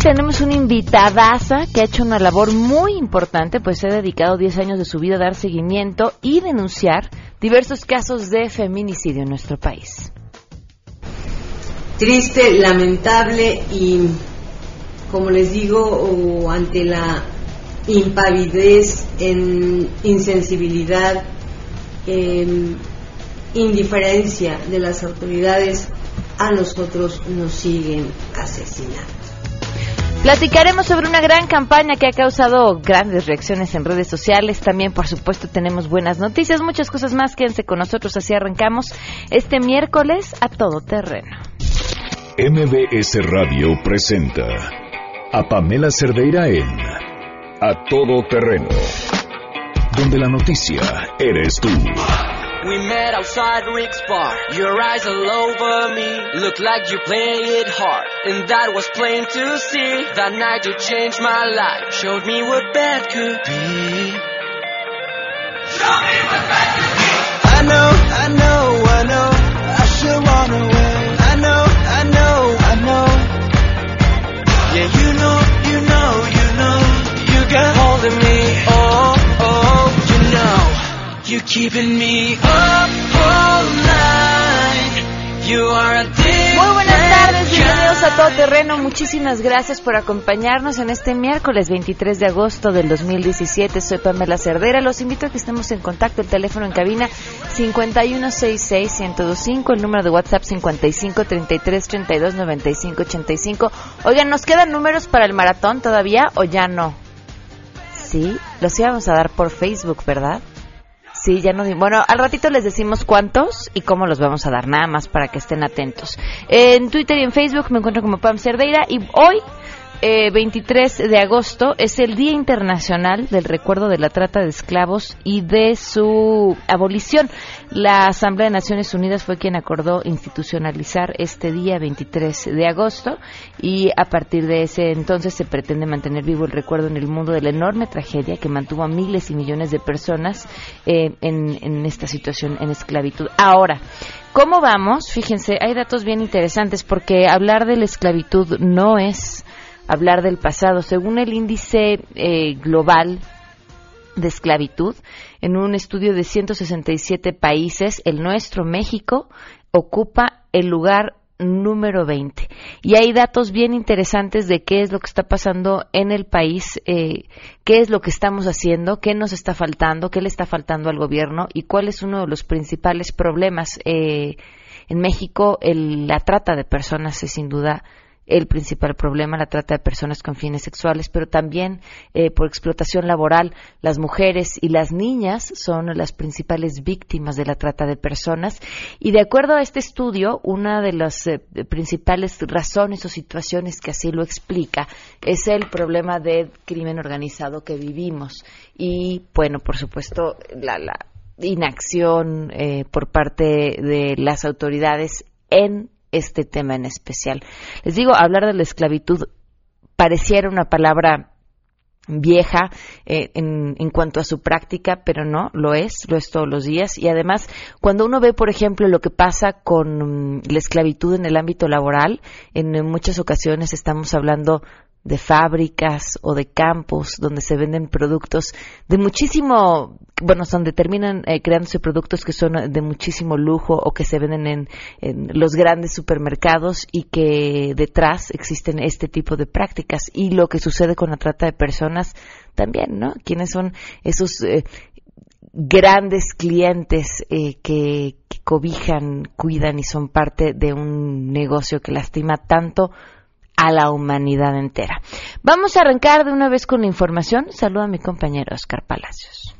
tenemos una invitadaza que ha hecho una labor muy importante, pues se ha dedicado 10 años de su vida a dar seguimiento y denunciar diversos casos de feminicidio en nuestro país. Triste, lamentable y, como les digo, ante la impavidez, en insensibilidad, en indiferencia de las autoridades, a nosotros nos siguen asesinando. Platicaremos sobre una gran campaña que ha causado grandes reacciones en redes sociales. También, por supuesto, tenemos buenas noticias, muchas cosas más. Quédense con nosotros, así arrancamos este miércoles a todo terreno. MBS Radio presenta a Pamela Cerdeira en A Todo Terreno, donde la noticia eres tú. We met outside Rick's bar. Your eyes all over me. Look like you play it hard. And that was plain to see. That night you changed my life. Showed me what bad could be. Show me what bad could be. Keeping me up all night. You are a Muy buenas tardes, bienvenidos a Todo Terreno. Muchísimas gracias por acompañarnos en este miércoles 23 de agosto del 2017. Soy Pamela Cerdera. Los invito a que estemos en contacto. El teléfono en cabina 5166-1025. El número de WhatsApp 5533329585. Oigan, ¿nos quedan números para el maratón todavía o ya no? Sí, los íbamos a dar por Facebook, ¿verdad? Sí, ya no. Bueno, al ratito les decimos cuántos y cómo los vamos a dar, nada más para que estén atentos. En Twitter y en Facebook me encuentro como Pam Cerdeira y hoy 23 eh, de agosto es el Día Internacional del Recuerdo de la Trata de Esclavos y de su abolición. La Asamblea de Naciones Unidas fue quien acordó institucionalizar este día 23 de agosto y a partir de ese entonces se pretende mantener vivo el recuerdo en el mundo de la enorme tragedia que mantuvo a miles y millones de personas eh, en, en esta situación en esclavitud. Ahora, ¿cómo vamos? Fíjense, hay datos bien interesantes porque hablar de la esclavitud no es hablar del pasado. Según el índice eh, global de esclavitud, en un estudio de 167 países, el nuestro, México, ocupa el lugar número 20. Y hay datos bien interesantes de qué es lo que está pasando en el país, eh, qué es lo que estamos haciendo, qué nos está faltando, qué le está faltando al gobierno y cuál es uno de los principales problemas. Eh, en México, la trata de personas es sin duda el principal problema, la trata de personas con fines sexuales, pero también eh, por explotación laboral. Las mujeres y las niñas son las principales víctimas de la trata de personas. Y de acuerdo a este estudio, una de las eh, principales razones o situaciones que así lo explica es el problema de crimen organizado que vivimos. Y, bueno, por supuesto, la, inacción eh, por parte de las autoridades en este tema en especial. Les digo, hablar de la esclavitud pareciera una palabra vieja eh, en, en, cuanto a su práctica, pero no, lo es, lo es todos los días. Y además, cuando uno ve, por ejemplo, lo que pasa con mm, la esclavitud en el ámbito laboral, en muchas ocasiones estamos hablando de fábricas o de campos donde se venden productos de muchísimo, bueno, donde terminan eh, creándose productos que son de muchísimo lujo o que se venden en, los grandes supermercados y que detrás existen este tipo de prácticas. Y lo que sucede con la trata de personas también, ¿no? ¿Quiénes son esos eh, grandes clientes eh, que cobijan, cuidan y son parte de un negocio que lastima tanto a la humanidad entera. Vamos a arrancar de una vez con la información. Saludo a mi compañero Oscar Palacios.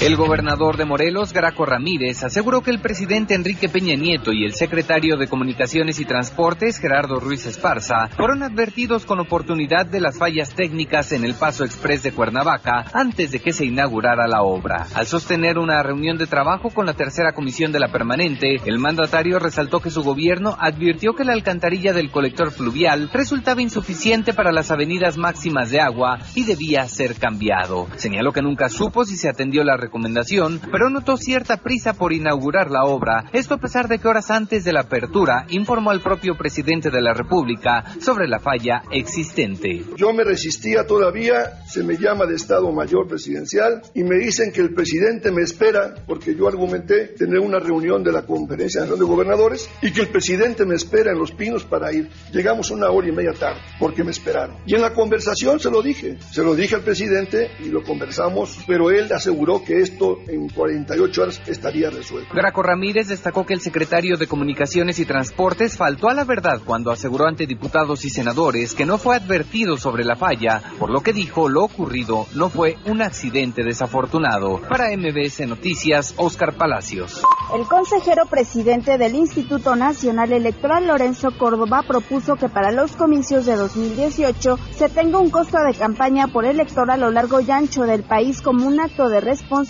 El gobernador de Morelos, Graco Ramírez, aseguró que el presidente Enrique Peña Nieto y el secretario de Comunicaciones y Transportes, Gerardo Ruiz Esparza, fueron advertidos con oportunidad de las fallas técnicas en el paso express de Cuernavaca antes de que se inaugurara la obra. Al sostener una reunión de trabajo con la tercera comisión de la permanente, el mandatario resaltó que su gobierno advirtió que la alcantarilla del colector fluvial resultaba insuficiente para las avenidas máximas de agua y debía ser cambiado. Señaló que nunca supo si se atendió la recomendación, pero notó cierta prisa por inaugurar la obra. Esto a pesar de que horas antes de la apertura informó al propio presidente de la República sobre la falla existente. Yo me resistía todavía, se me llama de Estado Mayor Presidencial y me dicen que el presidente me espera porque yo argumenté tener una reunión de la Conferencia Nacional de Gobernadores y que el presidente me espera en Los Pinos para ir. Llegamos una hora y media tarde porque me esperaron. Y en la conversación se lo dije, se lo dije al presidente y lo conversamos, pero él aseguró que esto en 48 horas estaría resuelto. Graco Ramírez destacó que el secretario de Comunicaciones y Transportes faltó a la verdad cuando aseguró ante diputados y senadores que no fue advertido sobre la falla, por lo que dijo lo ocurrido no fue un accidente desafortunado. Para MBS Noticias, Oscar Palacios. El consejero presidente del Instituto Nacional Electoral, Lorenzo Córdoba, propuso que para los comicios de 2018 se tenga un costo de campaña por elector a lo largo y ancho del país como un acto de responsabilidad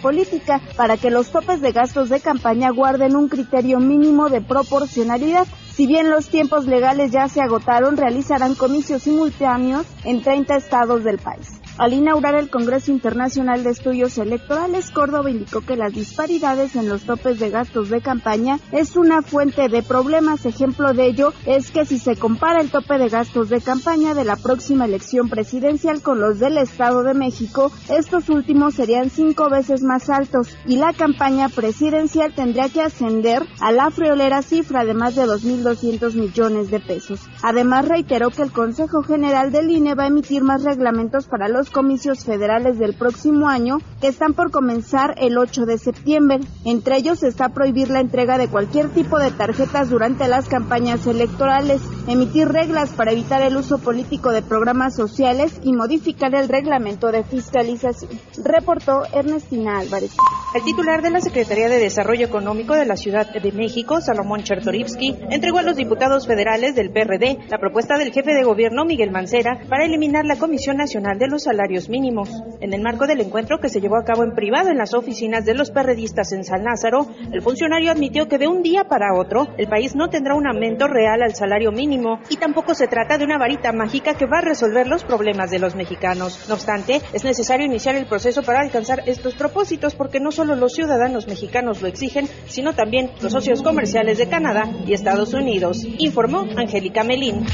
política para que los topes de gastos de campaña guarden un criterio mínimo de proporcionalidad. Si bien los tiempos legales ya se agotaron, realizarán comicios simultáneos en 30 estados del país. Al inaugurar el Congreso Internacional de Estudios Electorales, Córdoba indicó que las disparidades en los topes de gastos de campaña es una fuente de problemas. Ejemplo de ello es que si se compara el tope de gastos de campaña de la próxima elección presidencial con los del Estado de México, estos últimos serían cinco veces más altos y la campaña presidencial tendría que ascender a la friolera cifra de más de 2.200 millones de pesos. Además, reiteró que el Consejo General del INE va a emitir más reglamentos para los comicios federales del próximo año que están por comenzar el 8 de septiembre. Entre ellos está prohibir la entrega de cualquier tipo de tarjetas durante las campañas electorales, emitir reglas para evitar el uso político de programas sociales y modificar el reglamento de fiscalización. Reportó Ernestina Álvarez. El titular de la Secretaría de Desarrollo Económico de la Ciudad de México, Salomón Chertorivsky, entregó a los diputados federales del PRD la propuesta del jefe de gobierno Miguel Mancera para eliminar la Comisión Nacional de los Salarios Mínimos. En el marco del encuentro que se llevó a cabo en privado en las oficinas de los perredistas en San Lázaro, el funcionario admitió que de un día para otro el país no tendrá un aumento real al salario mínimo y tampoco se trata de una varita mágica que va a resolver los problemas de los mexicanos. No obstante, es necesario iniciar el proceso para alcanzar estos propósitos porque no solo los ciudadanos mexicanos lo exigen, sino también los socios comerciales de Canadá y Estados Unidos, informó Angélica Melín.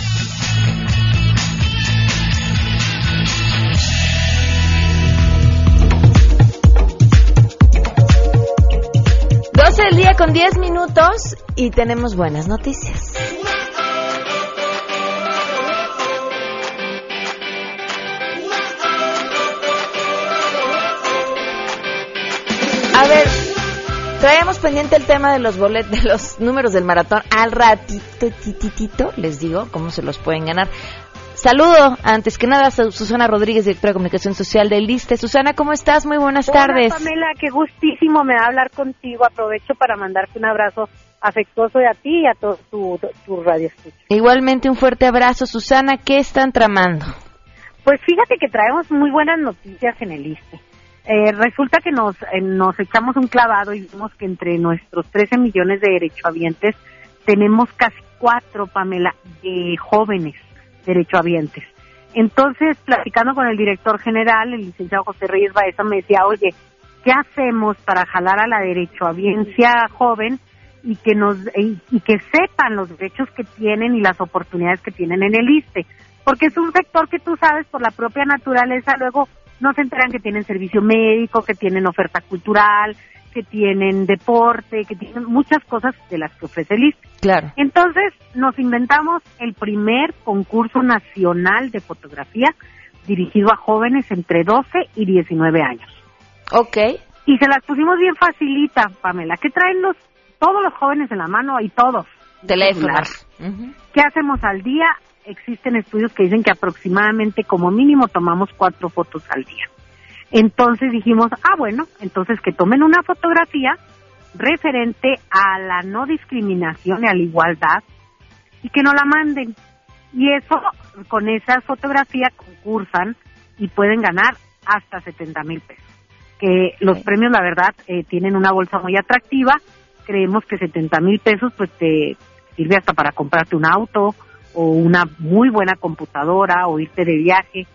Doce del día con 10 minutos y tenemos buenas noticias. A ver, traemos pendiente el tema de los boletos, de los números del maratón. Al ratito, tititito, les digo cómo se los pueden ganar. Saludo, antes que nada, a Susana Rodríguez, directora de Comunicación Social del LISTE. Susana, ¿cómo estás? Muy buenas Hola, tardes. Pamela, qué gustísimo me da hablar contigo. Aprovecho para mandarte un abrazo afectuoso de a ti y a todo tu, tu radio escucha. Igualmente un fuerte abrazo. Susana, ¿qué están tramando? Pues fíjate que traemos muy buenas noticias en el ISTE. Eh, resulta que nos, eh, nos echamos un clavado y vimos que entre nuestros 13 millones de derechohabientes tenemos casi cuatro, Pamela, de jóvenes derechohabientes. Entonces, platicando con el director general, el licenciado José Reyes Baeza, me decía, oye, ¿qué hacemos para jalar a la derechohabiencia joven y que nos y, y que sepan los derechos que tienen y las oportunidades que tienen en el ISTE? Porque es un sector que tú sabes por la propia naturaleza luego no se enteran que tienen servicio médico, que tienen oferta cultural, que tienen deporte, que tienen muchas cosas de las que ofrece el ISTE. Claro. Entonces nos inventamos el primer concurso nacional de fotografía dirigido a jóvenes entre 12 y 19 años. Ok. Y se las pusimos bien facilita, Pamela. ¿Qué traen los, todos los jóvenes en la mano y todos? Teléfonos. Ujú. ¿Qué hacemos al día? Existen estudios que dicen que aproximadamente como mínimo tomamos cuatro fotos al día. Entonces dijimos, ah, bueno, entonces que tomen una fotografía referente a la no discriminación y a la igualdad y que no la manden. Y eso, con esa fotografía concursan y pueden ganar hasta 70 mil pesos. Que los premios, la verdad, eh, tienen una bolsa muy atractiva. Creemos que 70 mil pesos pues te sirve hasta para comprarte un auto o una muy buena computadora o irte de viaje.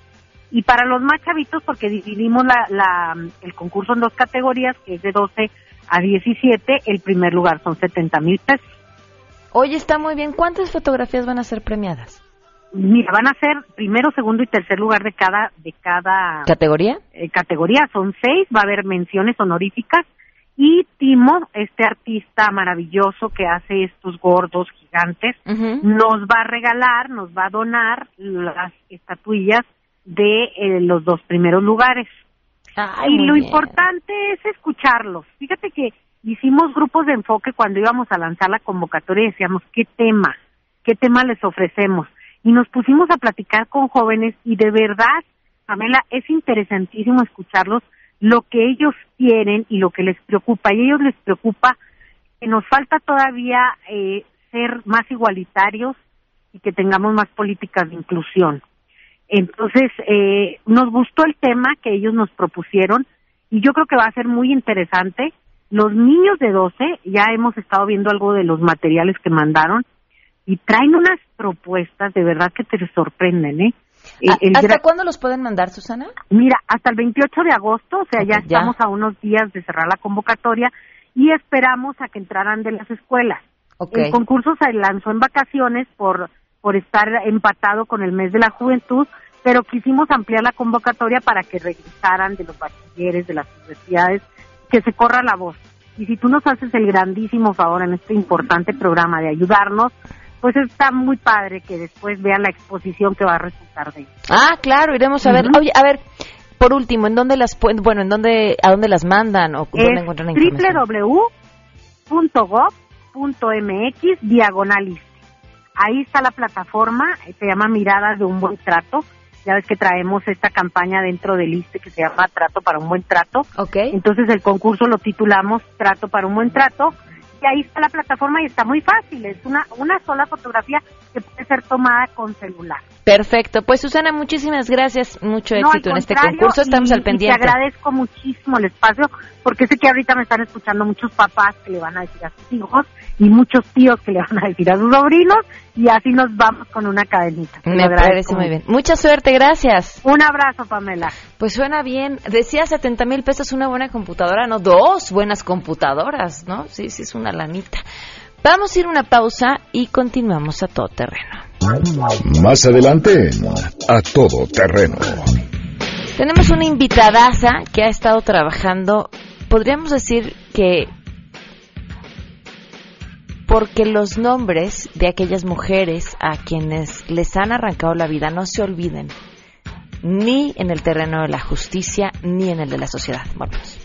Y para los más chavitos, porque dividimos la, la, el concurso en dos categorías, que es de 12 a 17, el primer lugar son 70 mil pesos. Oye, está muy bien. ¿Cuántas fotografías van a ser premiadas? Mira, van a ser primero, segundo y tercer lugar de cada de cada ¿Categoría? eh, categoría. Son seis, va a haber menciones honoríficas. Y Timo, este artista maravilloso que hace estos gordos gigantes, nos va a regalar, nos va a donar las estatuillas de eh, los dos primeros lugares. Ay, y lo bien. importante es escucharlos. Fíjate que hicimos grupos de enfoque cuando íbamos a lanzar la convocatoria y decíamos, ¿qué tema? ¿Qué tema les ofrecemos? Y nos pusimos a platicar con jóvenes y de verdad, Pamela, es interesantísimo escucharlos lo que ellos quieren y lo que les preocupa. Y a ellos les preocupa que nos falta todavía eh, ser más igualitarios y que tengamos más políticas de inclusión. Entonces, eh, nos gustó el tema que ellos nos propusieron y yo creo que va a ser muy interesante. Los niños de 12, ya hemos estado viendo algo de los materiales que mandaron y traen unas propuestas de verdad que te sorprenden, ¿eh? El- ¿A- el ¿Hasta cuándo los pueden mandar, Susana? Mira, hasta el 28 de agosto, o sea, ya estamos a unos días de cerrar la convocatoria y esperamos a que entraran de las escuelas. El concurso se lanzó en vacaciones por, por estar empatado con el mes de la juventud, pero quisimos ampliar la convocatoria para que regresaran de los bachilleres, de las universidades, que se corra la voz. Y si tú nos haces el grandísimo favor en este importante programa de ayudarnos, pues está muy padre que después vean la exposición que va a resultar de ello. Ah, claro, iremos a ver. Oye, a ver, por último, ¿en dónde las bueno, en dónde, a dónde las mandan o dónde es encuentran la información? www.gov.mx diagonal Ahí está la plataforma, eh, se llama Miradas de un Buen Trato. Ya ves que traemos esta campaña dentro del ISTE que se llama Trato para un Buen Trato. Ok. Entonces el concurso lo titulamos Trato para un Buen Trato. Y ahí está la plataforma y está muy fácil. Es una, una sola fotografía que puede ser tomada con celular. Perfecto. Pues Susana, muchísimas gracias. Mucho éxito en este concurso. Estamos y- al y pendiente. te agradezco muchísimo el espacio, porque sé que ahorita me están escuchando muchos papás que le van a decir a sus hijos y muchos tíos que le van a decir a sus sobrinos, y así nos vamos con una cadenita. Me agradezco parece muy bien. Mucha suerte, gracias. Un abrazo, Pamela. Pues suena bien. Decía 70 mil pesos una buena computadora, no, dos buenas computadoras, ¿no? Sí, sí, es una lanita. Vamos a ir a una pausa y continuamos a todo terreno. Más adelante A Todo Terreno. Tenemos una invitadaza que ha estado trabajando, podríamos decir que porque los nombres de aquellas mujeres a quienes les han arrancado la vida no se olviden, ni en el terreno de la justicia, ni en el de la sociedad. Volvemos.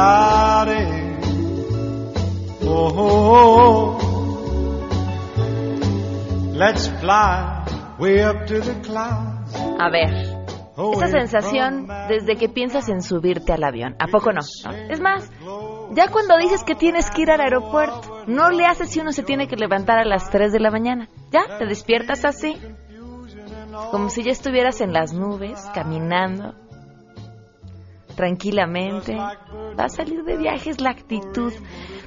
cantare. Oh, let's fly way up to the clouds. A ver, esa sensación desde que piensas en subirte al avión, ¿a poco no? ¿No? Es más, ya cuando dices que tienes que ir al aeropuerto, no le haces si uno se tiene que levantar a las 3 de la mañana. Ya, te despiertas así, como si ya estuvieras en las nubes, caminando tranquilamente. Va a salir de viajes la actitud.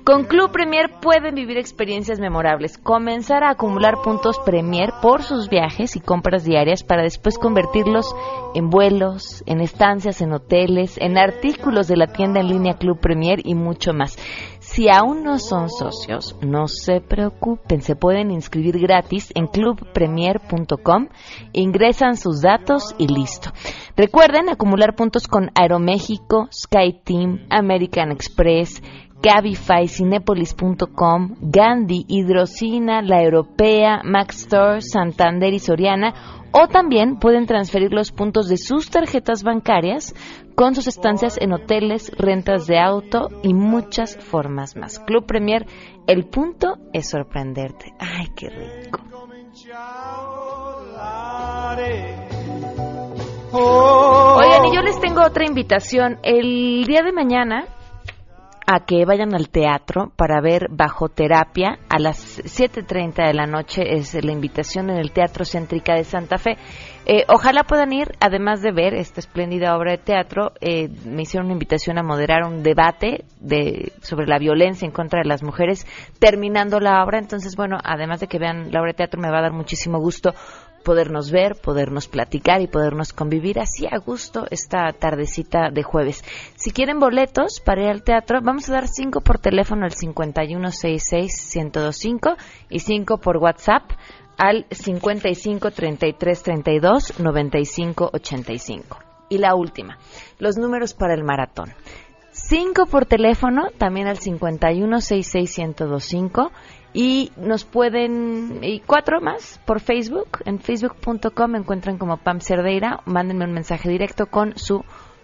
Con Club Premier pueden vivir experiencias memorables, comenzar a acumular puntos Premier por sus viajes y compras diarias para después convertirlos en vuelos, en estancias en hoteles, en artículos de la tienda en línea Club Premier y mucho más. Si aún no son socios, no se preocupen, se pueden inscribir gratis en clubpremier.com, ingresan sus datos y listo. Recuerden acumular puntos con Aeroméxico, SkyTeam, American Express, Cabify, Cinepolis.com, Gandhi, Hidrocina, La Europea, Max Store, Santander y Soriana o también pueden transferir los puntos de sus tarjetas bancarias con sus estancias en hoteles, rentas de auto y muchas formas más. Club Premier, el punto es sorprenderte. Ay, qué rico. Ciao, latte. les tengo otra invitación. El día de mañana a que vayan al teatro para ver Bajo Terapia a las 7.30 de la noche es la invitación en el Teatro Céntrica de Santa Fe. Eh, ojalá puedan ir, además de ver esta espléndida obra de teatro, eh, me hicieron una invitación a moderar un debate de, sobre la violencia en contra de las mujeres terminando la obra. Entonces, bueno, además de que vean la obra de teatro, me va a dar muchísimo gusto podernos ver, podernos platicar y podernos convivir así a gusto esta tardecita de jueves. Si quieren boletos para ir al teatro, vamos a dar cinco por teléfono al 5166-1025 y cinco por WhatsApp al 55 33 32 95 85. Y la última, los números para el maratón. Cinco por teléfono, también al 51 66 1025 y nos pueden, y cuatro más por Facebook, en facebook.com me encuentran como Pam Cerdeira, mándenme un mensaje directo con su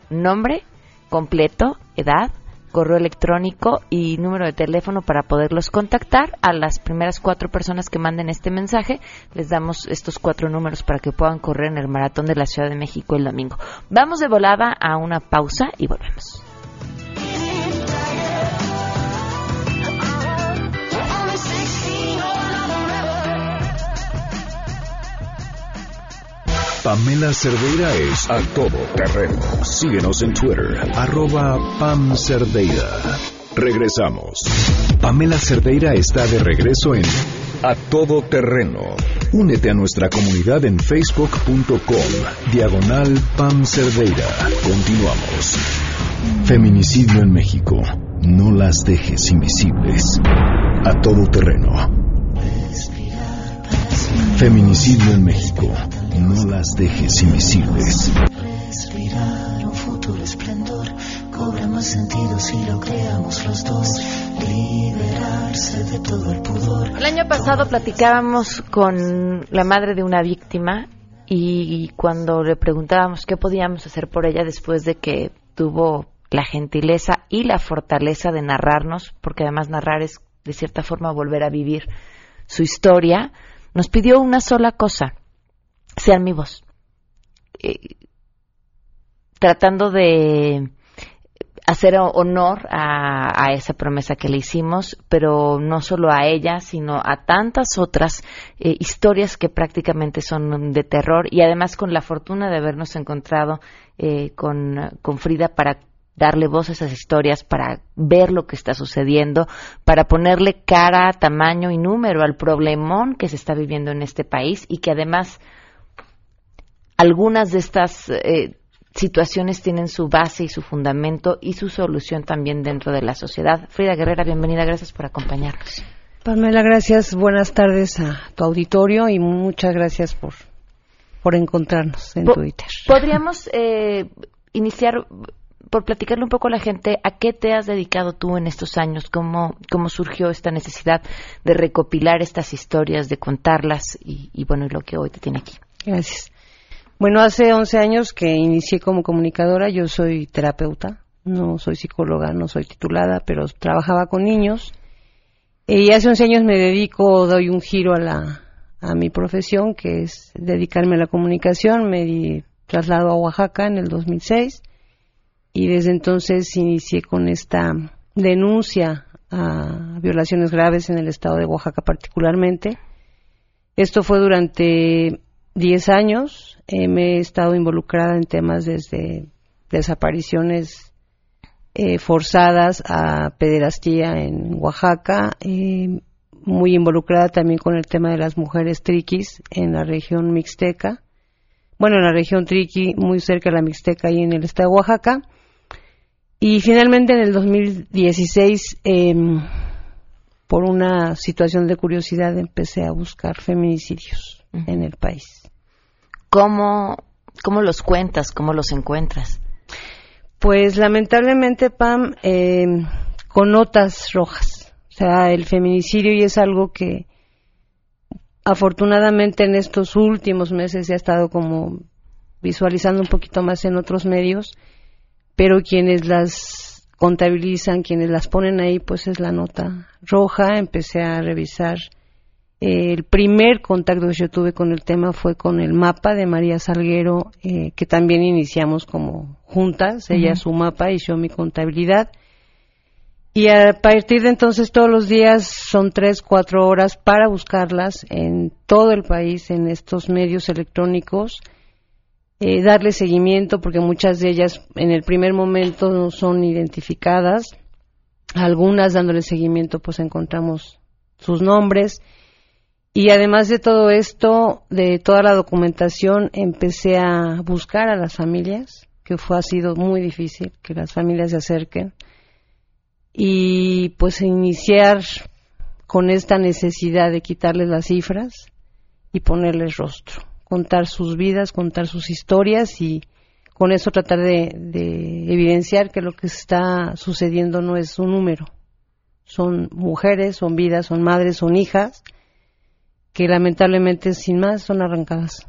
nombre completo, edad, correo electrónico y número de teléfono para poderlos contactar. A las primeras cuatro personas que manden este mensaje, les damos estos cuatro números para que puedan correr en el maratón de la Ciudad de México el domingo. Vamos de volada a una pausa y volvemos. Pamela Cerdeira es a todo terreno. Síguenos en Twitter, arroba Pam Cerdeira. Regresamos. Pamela Cerdeira está de regreso en A Todo Terreno. Únete a nuestra comunidad en facebook.com, diagonal Pam Cerdeira. Continuamos. Feminicidio en México. No las dejes invisibles. A todo terreno. Feminicidio en México. No las dejes invisibles. Respirar un futuro esplendor cobra más sentido si lo creamos los dos. Liberarse de todo el pudor. El año pasado platicábamos con la madre de una víctima y cuando le preguntábamos qué podíamos hacer por ella después de que tuvo la gentileza y la fortaleza de narrarnos, porque además narrar es de cierta forma volver a vivir su historia, nos pidió una sola cosa, sean mi voz. Eh, tratando de hacer honor a, a, esa promesa que le hicimos, pero no solo a ella, sino a tantas otras eh, historias que prácticamente son de terror y además con la fortuna de habernos encontrado eh, con, con Frida para darle voz a esas historias, para ver lo que está sucediendo, para ponerle cara, tamaño y número al problemón que se está viviendo en este país y que además algunas de estas eh, situaciones tienen su base y su fundamento y su solución también dentro de la sociedad. Frida Guerrera, bienvenida, gracias por acompañarnos. Pamela, gracias, buenas tardes a tu auditorio y muchas gracias por, por encontrarnos en Po Twitter. Podríamos eh, iniciar por platicarle un poco a la gente a qué te has dedicado tú en estos años, cómo, cómo surgió esta necesidad de recopilar estas historias, de contarlas y, bueno, y lo que hoy te tiene aquí. Gracias. Bueno, hace 11 años que inicié como comunicadora, yo soy terapeuta, no soy psicóloga, no soy titulada, pero trabajaba con niños. Y hace 11 años me dedico, doy un giro a, la, a mi profesión, que es dedicarme a la comunicación. Me di, traslado a Oaxaca en el 2006 y desde entonces inicié con esta denuncia a violaciones graves en el estado de Oaxaca particularmente. Esto fue durante 10 años. Eh, me he estado involucrada en temas desde desapariciones eh, forzadas a pederastía en Oaxaca, eh, muy involucrada también con el tema de las mujeres triquis en la región mixteca, bueno, en la región triqui, muy cerca de la mixteca y en el estado de Oaxaca. Y finalmente en el 2016, eh, por una situación de curiosidad, empecé a buscar feminicidios uh -huh. en el país. ¿Cómo, ¿Cómo los cuentas? ¿Cómo los encuentras? Pues lamentablemente, Pam, eh, con notas rojas. O sea, el feminicidio y es algo que afortunadamente en estos últimos meses se ha estado como visualizando un poquito más en otros medios, pero quienes las contabilizan, quienes las ponen ahí, pues es la nota roja. Empecé a revisar el primer contacto que yo tuve con el tema fue con el mapa de María Salguero, eh, que también iniciamos como juntas, ella su mapa y yo mi contabilidad. Y a partir de entonces todos los días son tres, cuatro horas para buscarlas en todo el país, en estos medios electrónicos, eh, darle seguimiento porque muchas de ellas en el primer momento no son identificadas, algunas dándole seguimiento pues encontramos sus nombres. Y además de todo esto, de toda la documentación, empecé a buscar a las familias, que fue ha sido muy difícil que las familias se acerquen. Y pues iniciar con esta necesidad de quitarles las cifras y ponerles rostro, contar sus vidas, contar sus historias y con eso tratar de, de evidenciar que lo que está sucediendo no es un número, son mujeres, son vidas, son madres, son hijas que lamentablemente sin más son arrancadas.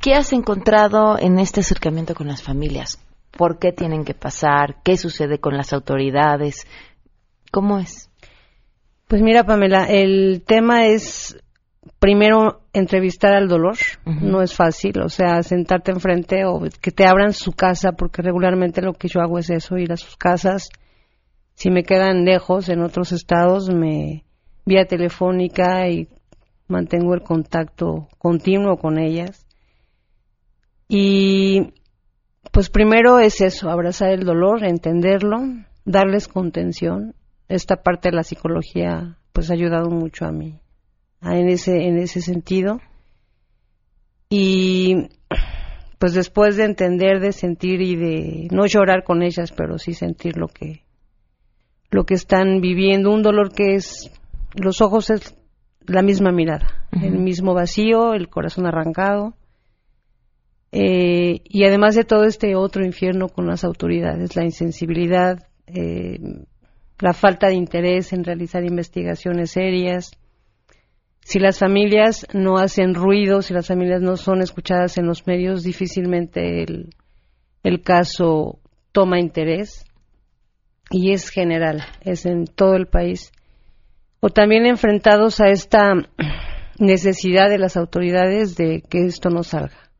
¿Qué has encontrado en este acercamiento con las familias? ¿Por qué tienen que pasar? ¿Qué sucede con las autoridades? ¿Cómo es? Pues mira, Pamela, el tema es primero entrevistar al dolor, no es fácil, o sea, sentarte enfrente o que te abran su casa, porque regularmente lo que yo hago es eso, ir a sus casas. Si me quedan lejos en otros estados, me vía telefónica y mantengo el contacto continuo con ellas. Y pues primero es eso, abrazar el dolor, entenderlo, darles contención. Esta parte de la psicología pues ha ayudado mucho a mí en ese en ese sentido. Y pues después de entender, de sentir y de no llorar con ellas, pero sí sentir lo que lo que están viviendo, un dolor que es los ojos es la misma mirada, el mismo vacío, el corazón arrancado. Eh, y además de todo este otro infierno con las autoridades, la insensibilidad, eh, la falta de interés en realizar investigaciones serias. Si las familias no hacen ruido, si las familias no son escuchadas en los medios, difícilmente el, el caso toma interés. Y es general, es en todo el país o también enfrentados a esta necesidad de las autoridades de que esto no salga.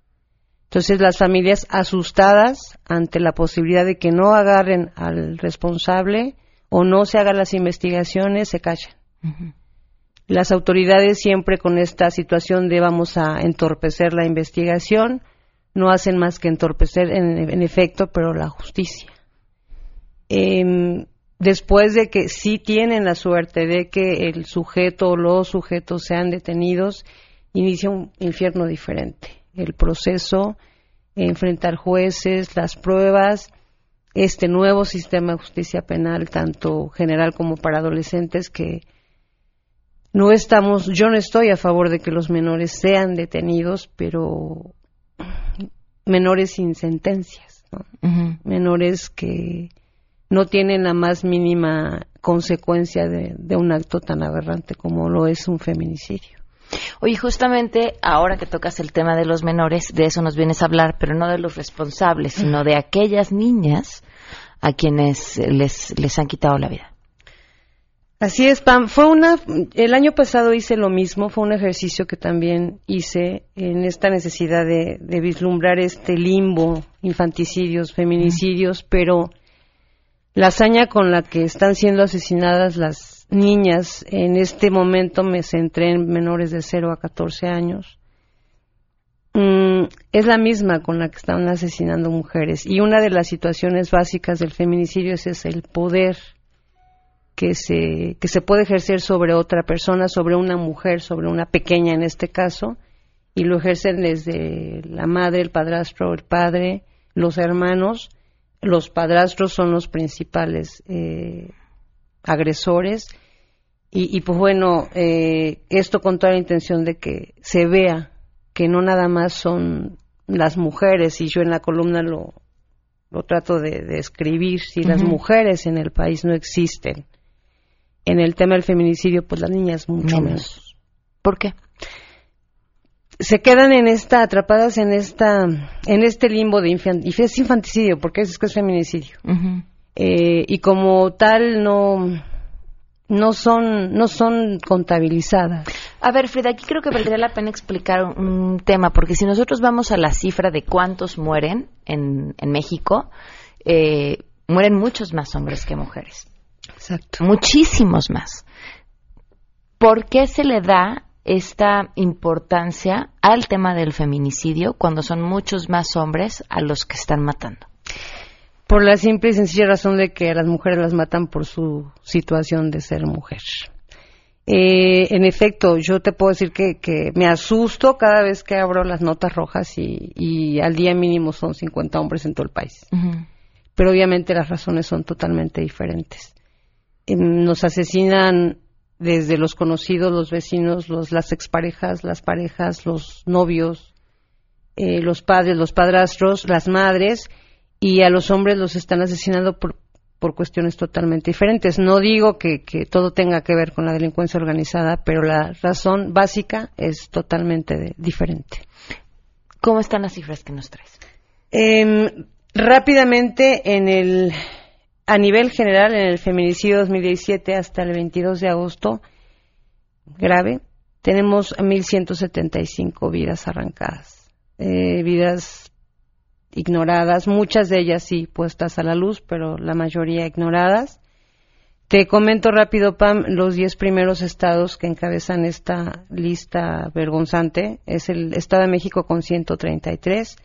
Entonces las familias asustadas ante la posibilidad de que no agarren al responsable o no se hagan las investigaciones se callan. Las autoridades siempre con esta situación de vamos a entorpecer la investigación no hacen más que entorpecer en, efecto, pero la justicia. Em, después de que sí tienen la suerte de que el sujeto o los sujetos sean detenidos, inicia un infierno diferente. El proceso, enfrentar jueces, las pruebas, este nuevo sistema de justicia penal, tanto general como para adolescentes, que no estamos, yo no estoy a favor de que los menores sean detenidos, pero menores sin sentencias, menores que no tienen la más mínima consecuencia de, un acto tan aberrante como lo es un feminicidio. Oye, justamente ahora que tocas el tema de los menores, de eso nos vienes a hablar, pero no de los responsables, sino de aquellas niñas a quienes les, les han quitado la vida. Así es, Pam. Fue una, el año pasado hice lo mismo, fue un ejercicio que también hice en esta necesidad de, de vislumbrar este limbo, infanticidios, feminicidios, pero la hazaña con la que están siendo asesinadas las niñas, en este momento me centré en menores de 0 a 14 años, mm, es la misma con la que están asesinando mujeres. Y una de las situaciones básicas del feminicidio es el poder que se, que se puede ejercer sobre otra persona, sobre una mujer, sobre una pequeña en este caso, y lo ejercen desde la madre, el padrastro, el padre, los hermanos, los padrastros son los principales eh, agresores. Y, pues bueno, eh, esto con toda la intención de que se vea que no nada más son las mujeres, y yo en la columna lo, lo trato de, escribir, si las mujeres en el país no existen, en el tema del feminicidio, pues las niñas mucho menos. ¿Por qué? se quedan en esta atrapadas en esta en este limbo de y es infanticidio porque es, es feminicidio eh, y como tal no no son no son contabilizadas A ver, Frida, aquí creo que valdría la pena explicar un, un tema, porque si nosotros vamos a la cifra de cuántos mueren en, en México, eh, mueren muchos más hombres que mujeres. Exacto. Muchísimos más. ¿Por qué se le da esta importancia al tema del feminicidio cuando son muchos más hombres a los que están matando? Por la simple y sencilla razón de que a las mujeres las matan por su situación de ser mujer. Eh, en efecto, yo te puedo decir que, que, me asusto cada vez que abro las notas rojas y, y al día mínimo son 50 hombres en todo el país. Uh -huh. Pero obviamente las razones son totalmente diferentes. Eh, nos asesinan desde los conocidos, los vecinos, los, las exparejas, las parejas, los novios, eh, los padres, los padrastros, las madres, y a los hombres los están asesinando por, por cuestiones totalmente diferentes. No digo que, que, todo tenga que ver con la delincuencia organizada, pero la razón básica es totalmente de, diferente. ¿Cómo están las cifras que nos traes? Eh, rápidamente, en el a nivel general, en el feminicidio 2017 hasta el 22 de agosto, grave, tenemos 1.175 vidas arrancadas, eh, vidas ignoradas, muchas de ellas sí puestas a la luz, pero la mayoría ignoradas. Te comento rápido, Pam, los 10 primeros estados que encabezan esta lista vergonzante. Es el Estado de México con 133,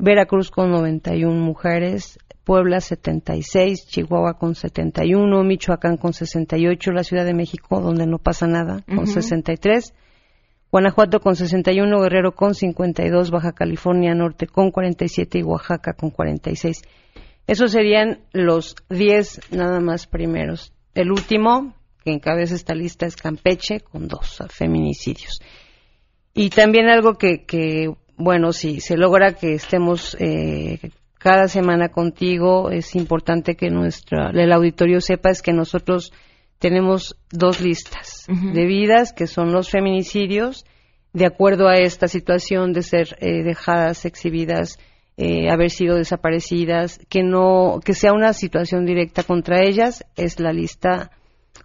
Veracruz con 91 mujeres, Puebla 76, Chihuahua con 71, Michoacán con 68, la Ciudad de México, donde no pasa nada, con uh -huh. 63, Guanajuato con 61, Guerrero con 52, Baja California Norte con 47 y Oaxaca con 46. Esos serían los 10 nada más primeros. El último que encabeza esta lista es Campeche con dos feminicidios. Y también algo que, que bueno, si se logra que estemos eh, cada semana contigo, es importante que nuestra, el auditorio sepa es que nosotros tenemos dos listas uh -huh. de vidas, que son los feminicidios, de acuerdo a esta situación de ser eh, dejadas, exhibidas, eh, haber sido desaparecidas, que no, que sea una situación directa contra ellas, es la lista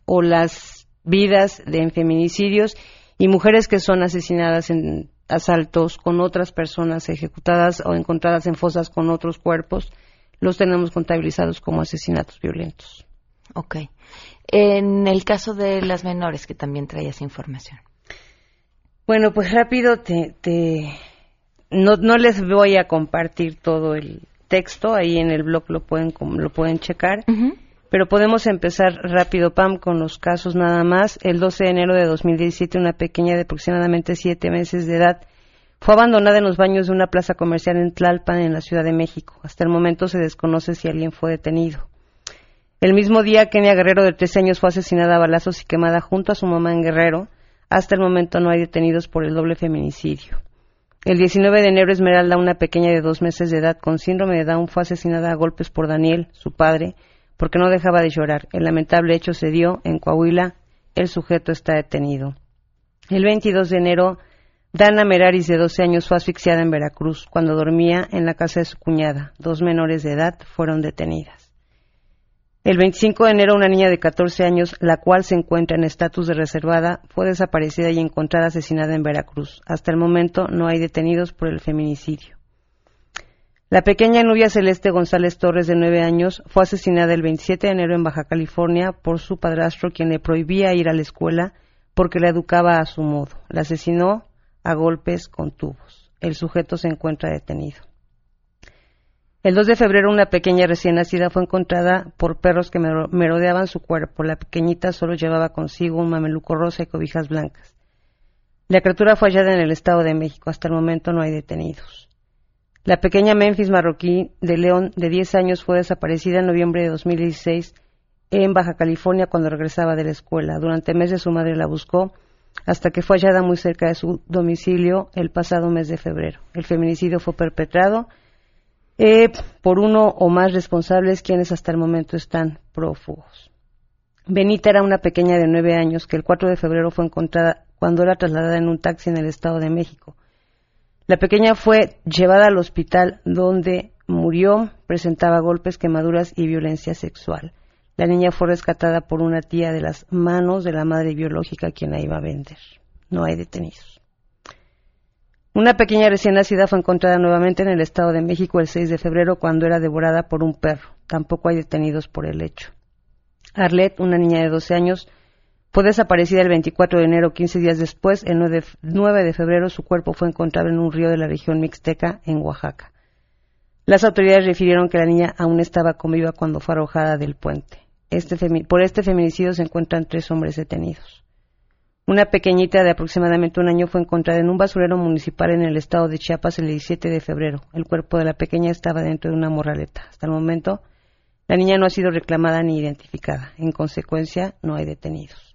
o las vidas de feminicidios y mujeres que son asesinadas en asaltos con otras personas ejecutadas o encontradas en fosas con otros cuerpos, los tenemos contabilizados como asesinatos violentos. Ok. En el caso de las menores, que también traías información. Bueno, pues rápido te, te no, no les voy a compartir todo el texto, ahí en el blog lo pueden lo pueden checar. Uh -huh. Pero podemos empezar rápido, Pam, con los casos nada más. El 12 de enero de 2017, una pequeña de aproximadamente siete meses de edad fue abandonada en los baños de una plaza comercial en Tlalpan, en la Ciudad de México. Hasta el momento se desconoce si alguien fue detenido. El mismo día, Kenia Guerrero, de 13 años, fue asesinada a balazos y quemada junto a su mamá en Guerrero. Hasta el momento no hay detenidos por el doble feminicidio. El 19 de enero, Esmeralda, una pequeña de dos meses de edad con síndrome de Down, fue asesinada a golpes por Daniel, su padre, porque no dejaba de llorar. El lamentable hecho se dio en Coahuila. El sujeto está detenido. El 22 de enero, Dana Meraris, de 12 años, fue asfixiada en Veracruz cuando dormía en la casa de su cuñada. Dos menores de edad fueron detenidas. El 25 de enero, una niña de 14 años, la cual se encuentra en estatus de reservada, fue desaparecida y encontrada asesinada en Veracruz. Hasta el momento no hay detenidos por el feminicidio. La pequeña Nubia Celeste González Torres, de nueve años, fue asesinada el 27 de enero en Baja California por su padrastro, quien le prohibía ir a la escuela porque la educaba a su modo. La asesinó a golpes con tubos. El sujeto se encuentra detenido. El 2 de febrero, una pequeña recién nacida fue encontrada por perros que merodeaban su cuerpo. La pequeñita solo llevaba consigo un mameluco rosa y cobijas blancas. La criatura fue hallada en el Estado de México. Hasta el momento no hay detenidos. La pequeña Memphis marroquí de León, de 10 años, fue desaparecida en noviembre de 2016 en Baja California cuando regresaba de la escuela. Durante meses su madre la buscó hasta que fue hallada muy cerca de su domicilio el pasado mes de febrero. El feminicidio fue perpetrado eh, por uno o más responsables quienes hasta el momento están prófugos. Benita era una pequeña de nueve años que el 4 de febrero fue encontrada cuando era trasladada en un taxi en el Estado de México. La pequeña fue llevada al hospital donde murió, presentaba golpes, quemaduras y violencia sexual. La niña fue rescatada por una tía de las manos de la madre biológica quien la iba a vender. No hay detenidos. Una pequeña recién nacida fue encontrada nuevamente en el Estado de México el 6 de febrero cuando era devorada por un perro. Tampoco hay detenidos por el hecho. Arlette, una niña de 12 años, fue desaparecida el 24 de enero, 15 días después, el 9 de febrero, su cuerpo fue encontrado en un río de la región mixteca, en Oaxaca. Las autoridades refirieron que la niña aún estaba con viva cuando fue arrojada del puente. Este por este feminicidio se encuentran tres hombres detenidos. Una pequeñita de aproximadamente un año fue encontrada en un basurero municipal en el estado de Chiapas el 17 de febrero. El cuerpo de la pequeña estaba dentro de una morraleta. Hasta el momento, la niña no ha sido reclamada ni identificada. En consecuencia, no hay detenidos.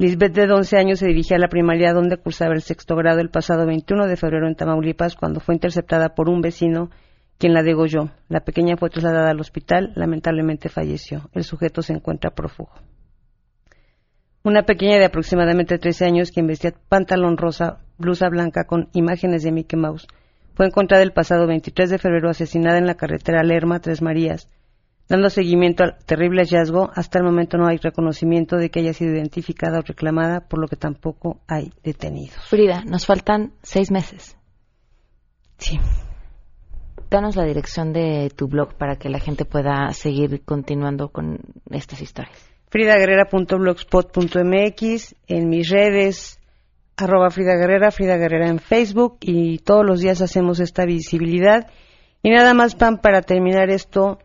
Lisbeth, de 11 años, se dirigía a la primaria donde cursaba el sexto grado el pasado 21 de febrero en Tamaulipas cuando fue interceptada por un vecino quien la degolló. La pequeña fue trasladada al hospital, lamentablemente falleció. El sujeto se encuentra prófugo. Una pequeña de aproximadamente 13 años, quien vestía pantalón rosa, blusa blanca con imágenes de Mickey Mouse, fue encontrada el pasado 23 de febrero asesinada en la carretera Lerma Tres Marías. Dando seguimiento al terrible hallazgo, hasta el momento no hay reconocimiento de que haya sido identificada o reclamada, por lo que tampoco hay detenidos. Frida, nos faltan seis meses. Sí danos la dirección de tu blog para que la gente pueda seguir continuando con estas historias. fridaguerrera.blogspot.mx, en mis redes, arroba Frida Guerrera, Frida Guerrera en Facebook y todos los días hacemos esta visibilidad. Y nada más, Pam, para terminar esto,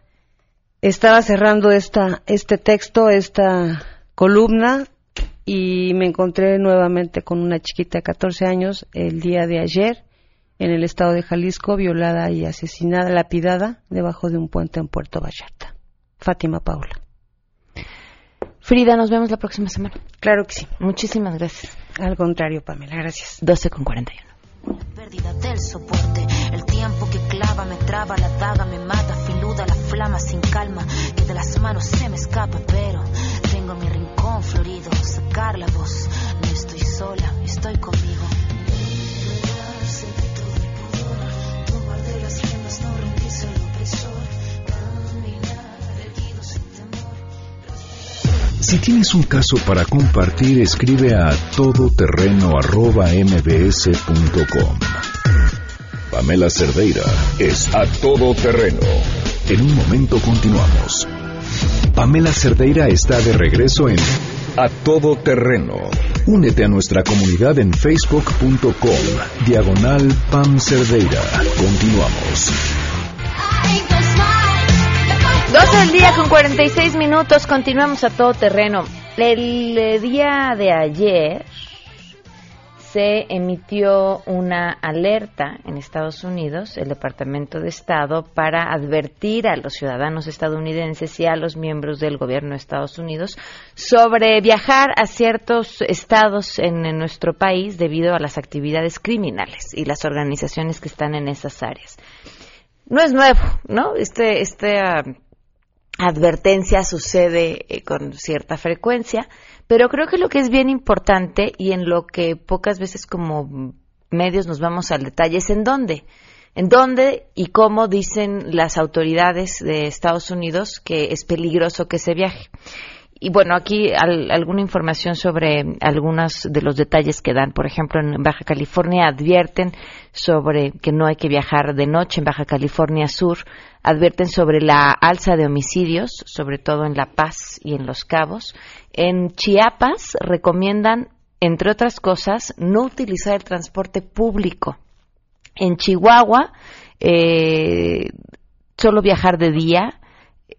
estaba cerrando esta, este texto, esta columna y me encontré nuevamente con una chiquita de 14 años el día de ayer en el estado de Jalisco, violada y asesinada, lapidada, debajo de un puente en Puerto Vallarta. Fátima Paula. Frida, nos vemos la próxima semana. Claro que sí. Muchísimas gracias. Al contrario, Pamela, gracias. 12 con 41. Pérdida del soporte, el tiempo que clava me traba, la daga me mata, la flama sin calma, que de las manos se me escapa, pero tengo mi rincón florido, sacar la voz, no estoy sola, estoy conmigo. Si tienes un caso para compartir, escribe a todoterreno.mbs.com. Pamela Cerdeira es a todoterreno. En un momento continuamos. Pamela Cerdeira está de regreso en A Todo Terreno. Únete a nuestra comunidad en facebook.com, diagonal Pam Cerdeira. Continuamos. 12 del día con 46 minutos, continuamos a todo terreno. El eh, día de ayer se emitió una alerta en Estados Unidos, el Departamento de Estado, para advertir a los ciudadanos estadounidenses y a los miembros del gobierno de Estados Unidos sobre viajar a ciertos estados en, nuestro país debido a las actividades criminales y las organizaciones que están en esas áreas. No es nuevo, ¿no? Este, este advertencia sucede eh, con cierta frecuencia, pero creo que lo que es bien importante y en lo que pocas veces como medios nos vamos al detalle es en dónde. En dónde y cómo dicen las autoridades de Estados Unidos que es peligroso que se viaje. Y bueno, aquí alguna información sobre algunos de los detalles que dan. Por ejemplo, en Baja California advierten sobre que no hay que viajar de noche en Baja California Sur. Advierten sobre la alza de homicidios, sobre todo en La Paz y en Los Cabos. En Chiapas recomiendan, entre otras cosas, no utilizar el transporte público. En Chihuahua, eh, solo viajar de día.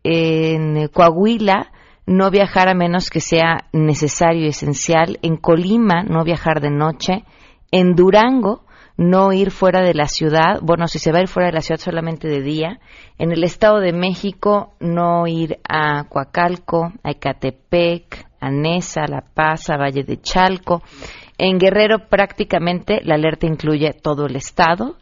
En Coahuila, no viajar a menos que sea necesario y esencial. En Colima, no viajar de noche. En Durango, no ir fuera de la ciudad. Bueno, si se va a ir fuera de la ciudad solamente de día. En el Estado de México, no ir a Coacalco, a Ecatepec, a Nesa, La Paz, a Valle de Chalco. En Guerrero prácticamente la alerta incluye todo el estado,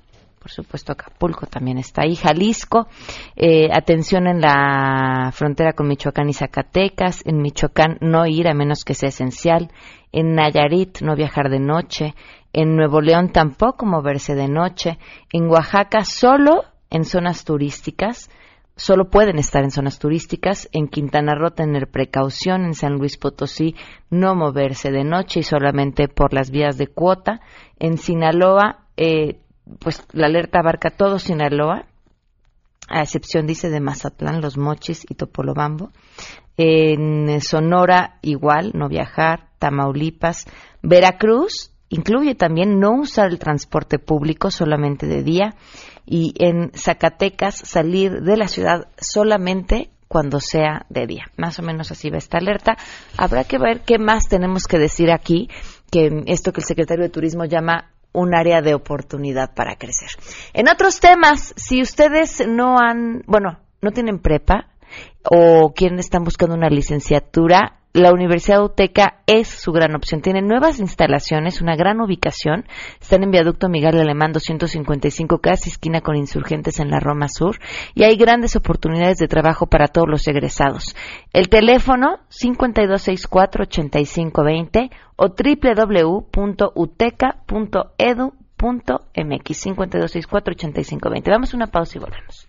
por supuesto Acapulco también está ahí, Jalisco, eh, atención en la frontera con Michoacán y Zacatecas, en Michoacán no ir a menos que sea esencial, en Nayarit no viajar de noche, en Nuevo León tampoco moverse de noche, en Oaxaca solo en zonas turísticas, solo pueden estar en zonas turísticas. En Quintana Roo tener precaución. En San Luis Potosí no moverse de noche y solamente por las vías de cuota. En Sinaloa, eh, pues la alerta abarca todo Sinaloa, a excepción, dice, de Mazatlán, Los Mochis y Topolobambo. En Sonora, igual, no viajar. Tamaulipas. Veracruz, incluye también no usar el transporte público solamente de día y en Zacatecas salir de la ciudad solamente cuando sea de día. Más o menos así va esta alerta. Habrá que ver qué más tenemos que decir aquí, que esto que el secretario de Turismo llama un área de oportunidad para crecer. En otros temas, si ustedes no han, bueno, no tienen prepa o quieren están buscando una licenciatura, la Universidad UTECA es su gran opción. Tiene nuevas instalaciones, una gran ubicación. Están en Viaducto Miguel Alemán 255, casi esquina con insurgentes en la Roma Sur. Y hay grandes oportunidades de trabajo para todos los egresados. El teléfono 5264-8520 o www.uteca.edu.mx 5264-8520. Vamos a una pausa y volvemos.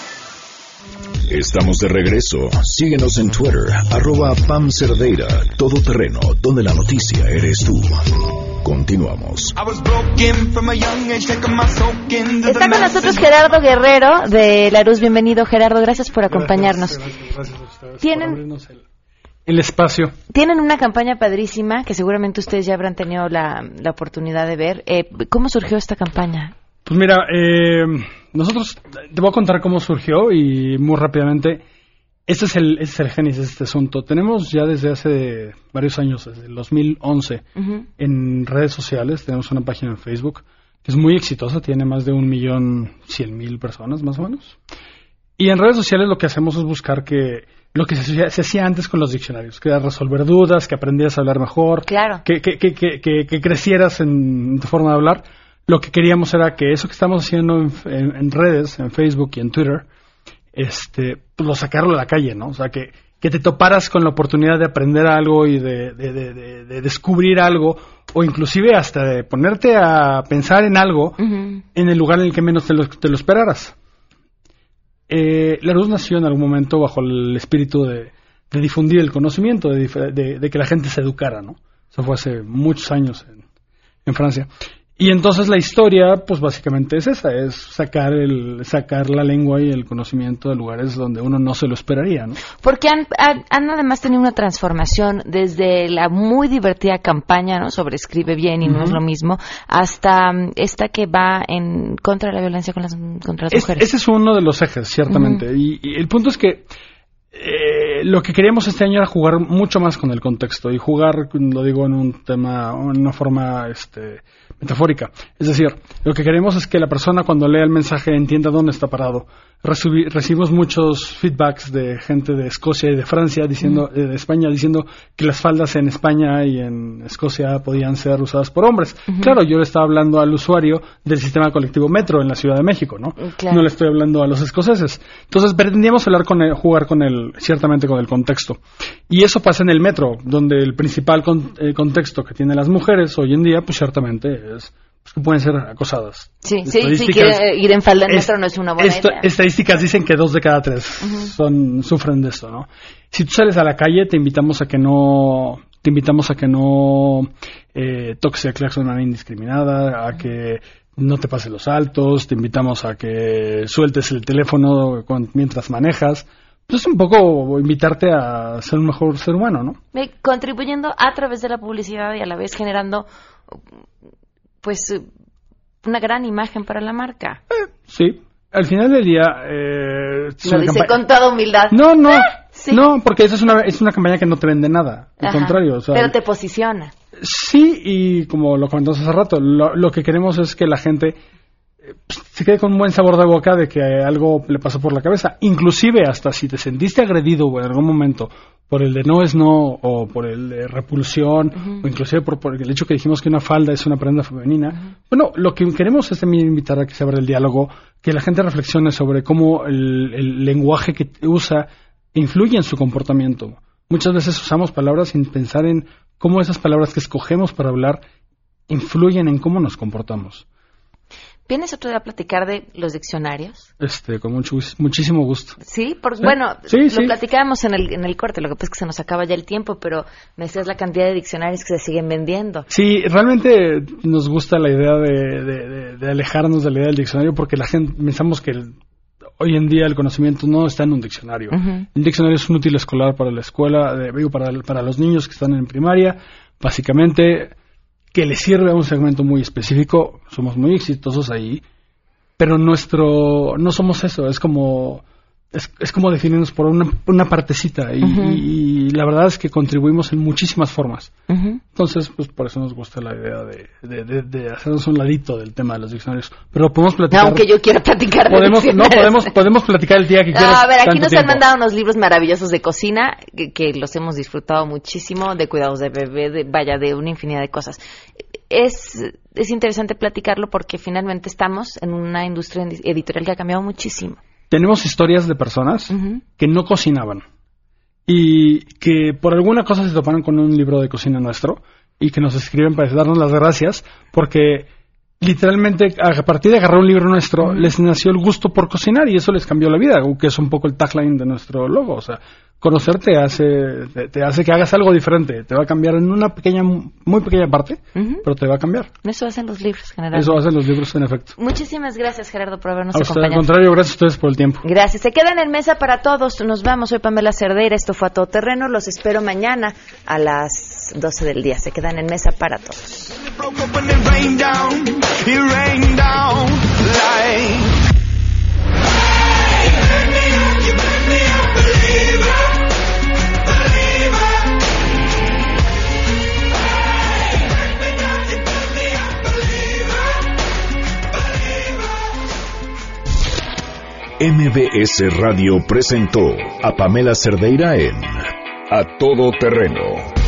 Estamos de regreso. Síguenos en Twitter, arroba Pam Cerdeira, Todo Terreno, donde la noticia eres tú. Continuamos. Está con nosotros Gerardo Guerrero de La Luz. Bienvenido, Gerardo. Gracias por acompañarnos. Tienen el espacio. Tienen una campaña padrísima que seguramente ustedes ya habrán tenido la, la oportunidad de ver. Eh, ¿Cómo surgió esta campaña? Pues mira, eh, nosotros te voy a contar cómo surgió y muy rápidamente. Este es el, este es el génesis de este asunto. Tenemos ya desde hace varios años, desde el 2011, en redes sociales, tenemos una página en Facebook que es muy exitosa, tiene más de un millón cien mil personas más o menos. Y en redes sociales lo que hacemos es buscar que lo que se, se hacía antes con los diccionarios, que era resolver dudas, que aprendieras a hablar mejor, claro. que, que, que, que, que crecieras en tu forma de hablar. Lo que queríamos era que eso que estamos haciendo en, en, en redes, en Facebook y en Twitter, este, pues lo sacarlo a la calle, ¿no? O sea, que, que te toparas con la oportunidad de aprender algo y de, de, de, de descubrir algo, o inclusive hasta de ponerte a pensar en algo uh -huh. en el lugar en el que menos te lo, te lo esperaras. Eh, la luz nació en algún momento bajo el espíritu de, difundir el conocimiento, de, que la gente se educara, ¿no? Eso fue hace muchos años en, en Francia. Y entonces la historia, pues básicamente es esa, es sacar el sacar la lengua y el conocimiento de lugares donde uno no se lo esperaría, ¿no? Porque han, han, han además tenido una transformación desde la muy divertida campaña, ¿no? Sobre escribe bien y uh -huh. no es lo mismo, hasta um, esta que va en contra de la violencia con las, contra las es, mujeres. Ese es uno de los ejes, ciertamente. Uh -huh. y, y el punto es que eh, lo que queríamos este año era jugar mucho más con el contexto y jugar, lo digo en un tema, en una forma este, metafórica. Es decir, lo que queremos es que la persona cuando lea el mensaje entienda dónde está parado. Recibí, recibimos muchos feedbacks de gente de Escocia y de Francia diciendo, mm. de España diciendo que las faldas en España y en Escocia podían ser usadas por hombres. Claro, yo le estaba hablando al usuario del sistema colectivo metro en la Ciudad de México, ¿no? Claro. No le estoy hablando a los escoceses. Entonces pretendíamos hablar con el, jugar con el, ciertamente con el contexto. Y eso pasa en el metro, donde el principal con, eh, contexto que tienen las mujeres hoy en día, pues ciertamente es pues, que pueden ser acosadas. Sí, sí, sí, que ir en falda en metro no es una buena idea. Estadísticas dicen que dos de cada tres uh -huh. son, sufren de esto, ¿no? Si tú sales a la calle, te invitamos a que no, te invitamos a que no eh, toques el claxon de manera indiscriminada, a que no te pases los altos, te invitamos a que sueltes el teléfono mientras manejas. Pues es un poco invitarte a ser un mejor ser humano, ¿no? Contribuyendo a través de la publicidad y a la vez generando pues una gran imagen para la marca. Eh, sí, al final del día... Eh, Lo dice con toda humildad. No, no, ah, sí. no, porque esa es una, es una campaña que no te vende nada, al Ajá, contrario. O sea, pero te posiciona. Sí, y como lo comentamos hace rato, lo, lo que queremos es que la gente se quede con un buen sabor de boca de que algo le pasó por la cabeza. Inclusive hasta si te sentiste agredido en algún momento por el de no es no o por el de repulsión uh -huh. o inclusive por, por, el hecho que dijimos que una falda es una prenda femenina. Uh -huh. Bueno, lo que queremos es también invitar a que se abra el diálogo, que la gente reflexione sobre cómo el, el lenguaje que usa influye en su comportamiento. muchas veces usamos palabras sin pensar en cómo esas palabras que escogemos para hablar influyen en cómo nos comportamos. ¿Vienes otro día a platicar de los diccionarios? Este, con mucho, muchísimo gusto. Sí, bueno, lo platicábamos en el, en el corte, lo que pasa es que se nos acaba ya el tiempo, pero me decías la cantidad de diccionarios que se siguen vendiendo. Sí, realmente nos gusta la idea de, de, alejarnos de la idea del diccionario porque la gente, pensamos que hoy en día el conocimiento no está en un diccionario. Un diccionario es un útil escolar para la escuela, de, para, para los niños que están en primaria. Básicamente que le sirve a un segmento muy específico, somos muy exitosos ahí, pero nuestro, no somos eso, es como es, es como definirnos por una, una partecita y, la verdad es que contribuimos en muchísimas formas. Entonces, pues por eso nos gusta la idea de, de, hacernos un ladito del tema de los diccionarios. Pero podemos platicar. Aunque yo quiero platicar de No, podemos, podemos platicar el día que quieras. a ver, aquí nos han mandado unos libros maravillosos de cocina que, los hemos disfrutado muchísimo, de cuidados de bebé, de, vaya, de una infinidad de cosas. Es, es interesante platicarlo porque finalmente estamos en una industria editorial que ha cambiado muchísimo tenemos historias de personas que no cocinaban y que por alguna cosa se toparon con un libro de cocina nuestro y que nos escriben para darnos las gracias porque literalmente a partir de agarrar un libro nuestro les nació el gusto por cocinar y eso les cambió la vida, que es un poco el tagline de nuestro logo, o sea, conocerte hace, te, hace que hagas algo diferente. Te va a cambiar en una pequeña, muy pequeña parte, pero te va a cambiar. Eso hacen los libros, generalmente. Eso hacen los libros, en efecto. Muchísimas gracias, Gerardo, por habernos a acompañado. Al contrario, gracias a ustedes por el tiempo. Gracias. Se quedan en mesa para todos. Nos vamos. Soy Pamela Cerdeira. Esto fue a todo terreno. Los espero mañana a las 12 del día. Se quedan en mesa para todos. MBS Radio presentó a Pamela Cerdeira en A Todo Terreno.